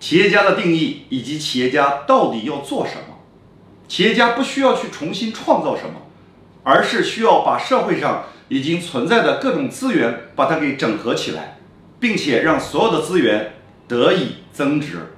企业家的定义以及企业家到底要做什么。企业家不需要去重新创造什么而是需要把社会上已经存在的各种资源把它给整合起来并且让所有的资源得以增值。